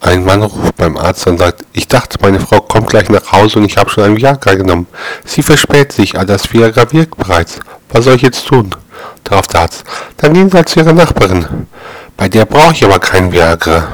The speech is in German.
Ein Mann ruft beim Arzt und sagt, ich dachte, meine Frau kommt gleich nach Hause und ich habe schon ein Viagra genommen. Sie verspätet sich, aber das Viagra wirkt bereits. Was soll ich jetzt tun? Darauf der Arzt, dann gehen Sie halt zu Ihrer Nachbarin. Bei der brauche ich aber kein Viagra.